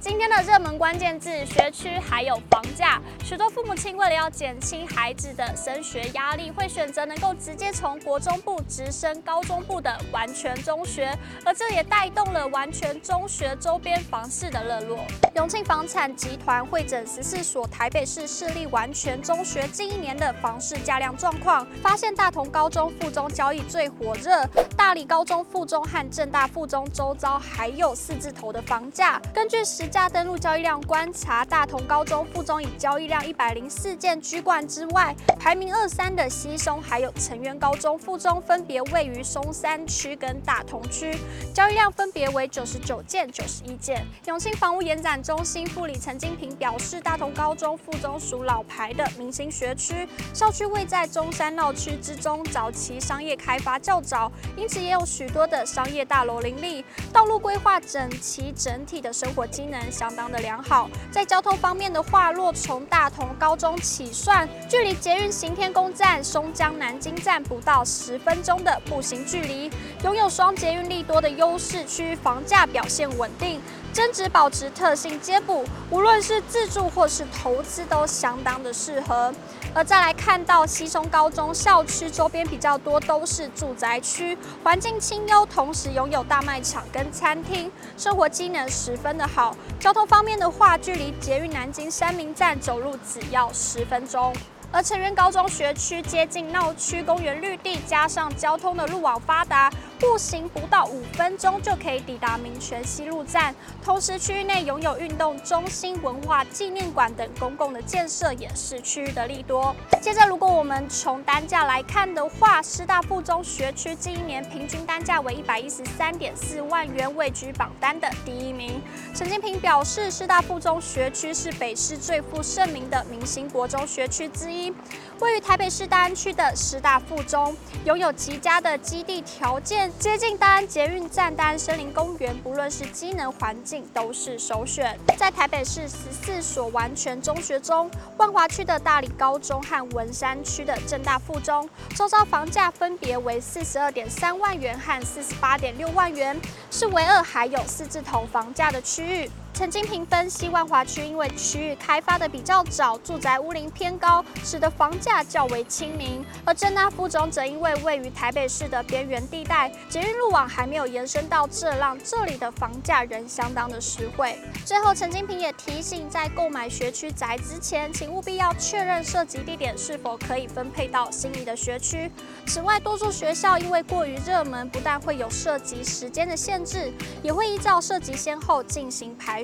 今天的热门关键字：学区还有房价。许多父母亲为了要减轻孩子的升学压力，会选择能够直接从国中部直升高中部的完全中学，而这也带动了完全中学周边房市的热络。永庆房产集团会诊十四所台北市市立完全中学近一年的房市价量状况，发现大同高中附中交易最火热，大理高中附中和正大附中周遭还有四字头的房价。根据实价登录交易量观察，大同高中附中以交易量一百零四件居冠之外，排名二三的西松还有成渊高中附中分别位于松山区跟大同区，交易量分别为九十九件、九十一件。永庆房屋延展中心副理陈金平表示，大同高中附中属老牌的明星学区，校区位在中山闹区之中，早期商业开发较早，因此也有许多的商业大楼林立，道路规划整齐，整体的生活机能相当的良好，在交通方面的话，若从大同高中起算，距离捷运行天宫站、松江南京站不到十分钟的步行距离，拥有双捷运利多的优势，区房价表现稳定。增值保值特性皆补，无论是自住或是投资都相当的适合。而再来看到西松高中校区周边比较多都是住宅区，环境清幽，同时拥有大卖场跟餐厅，生活机能十分的好。交通方面的话，距离捷运南京三民站走路只要十分钟。而成渊高中学区接近闹区公园绿地，加上交通的路网发达，步行不到五分钟就可以抵达民权西路站。同时，区域内拥有运动中心、文化纪念馆等公共的建设，也是区域的利多。接着，如果我们从单价来看的话，师大附中学区近一年平均单价为一百一十三点四万元，位居榜单的第一名。陈金平表示，师大附中学区是北市最负盛名的明星国中学区之一。位于台北市大安区的师大附中，拥有极佳的基地条件，接近大安捷运站、大安森林公园，不论是机能环境都是首选。在台北市十四所完全中学中，万华区的大理高中和文山区的正大附中，周遭房价分别为四十二点三万元和四十八点六万元，是唯二还有四字头房价的区域。陈金平分析，万华区因为区域开发的比较早，住宅屋龄偏高，使得房价较为亲民；而正大附中则因为位于台北市的边缘地带，捷运路网还没有延伸到这，让这里的房价仍相当的实惠。最后，陈金平也提醒，在购买学区宅之前，请务必要确认涉及地点是否可以分配到心仪的学区。此外，多数学校因为过于热门，不但会有涉及时间的限制，也会依照涉及先后进行排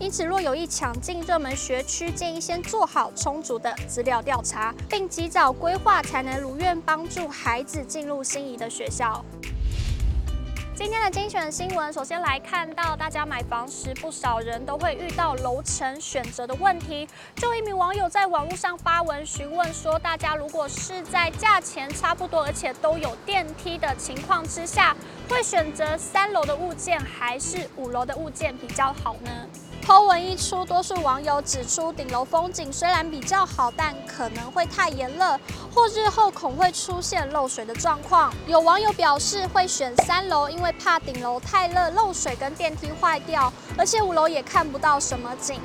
因此，若有意抢进热门学区，建议先做好充足的资料调查，并及早规划，才能如愿帮助孩子进入心仪的学校。今天的精选新闻，首先来看到，大家买房时，不少人都会遇到楼层选择的问题。就一名网友在网络上发文询问说，大家如果是在价钱差不多，而且都有电梯的情况之下，会选择三楼的物件还是五楼的物件比较好呢？Po 文一出，多数网友指出，顶楼风景虽然比较好，但可能会太炎热，或日后恐会出现漏水的状况。有网友表示会选三楼，因为怕顶楼太热漏水跟电梯坏掉，而且五楼也看不到什么景。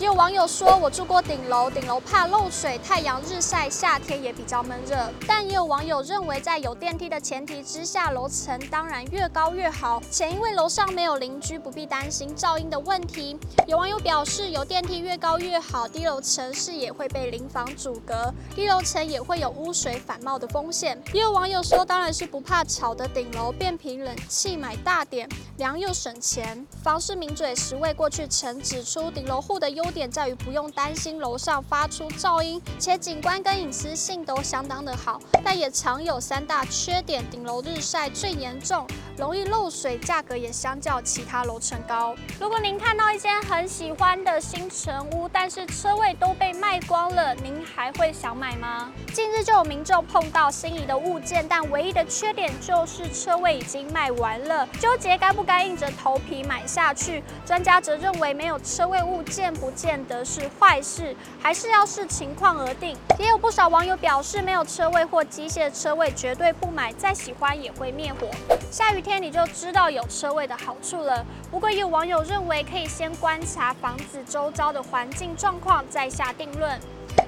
也有网友说，我住过顶楼，顶楼怕漏水，太阳日晒，夏天也比较闷热。但也有网友认为，在有电梯的前提之下，楼层当然越高越好，且因为楼上没有邻居，不必担心噪音的问题。有网友表示，有电梯越高越好，低楼层视野会被邻房阻隔，低楼层也会有污水反冒的风险。也有网友说，当然是不怕吵的顶楼，变频冷气买大点，凉又省钱。房市名嘴十位过去曾指出，顶楼户的优优点在于不用担心楼上发出噪音，且景观跟隐私性都相当的好，但也常有三大缺点：顶楼日晒最严重，容易漏水，价格也相较其他楼层高。如果您看到一间很喜欢的新城屋，但是车位都被卖光了，您还会想买吗？近日就有民众碰到心仪的物件，但唯一的缺点就是车位已经卖完了，纠结该不该硬着头皮买下去。专家则认为没有车位物件不见得是坏事，还是要视情况而定。也有不少网友表示，没有车位或机械车位绝对不买，再喜欢也会灭火。下雨天你就知道有车位的好处了。不过也有网友认为，可以先观察房子周遭的环境状况，再下定论。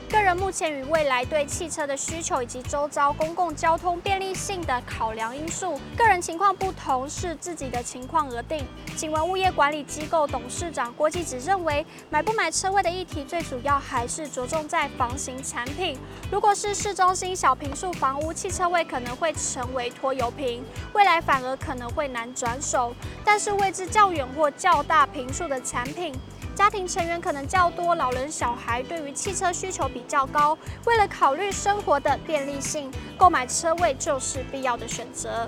个人目前与未来对汽车的需求以及周遭公共交通便利性的考量因素，个人情况不同，视自己的情况而定。景文物业管理机构董事长郭继子认为，买不买车位的议题，最主要还是着重在房型产品。如果是市中心小坪数房屋，汽车位可能会成为拖油瓶，未来反而可能会难转手。但是位置较远或较大坪数的产品，家庭成员可能较多，老人小孩对于汽车需求比较高，为了考虑生活的便利性，购买车位就是必要的选择。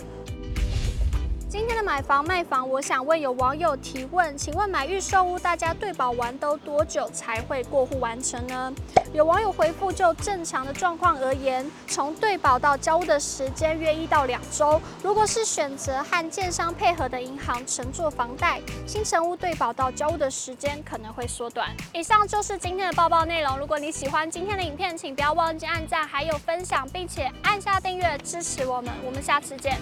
今天的买房卖房，我想问有网友提问，请问买预售屋，大家对保完都多久才会过户完成呢？有网友回复，就正常的状况而言，从对保到交屋的时间约一到两周。如果是选择和建商配合的银行承做房贷，新成屋对保到交屋的时间可能会缩短。以上就是今天的报报内容。如果你喜欢今天的影片，请不要忘记按赞，还有分享，并且按下订阅支持我们。我们下次见。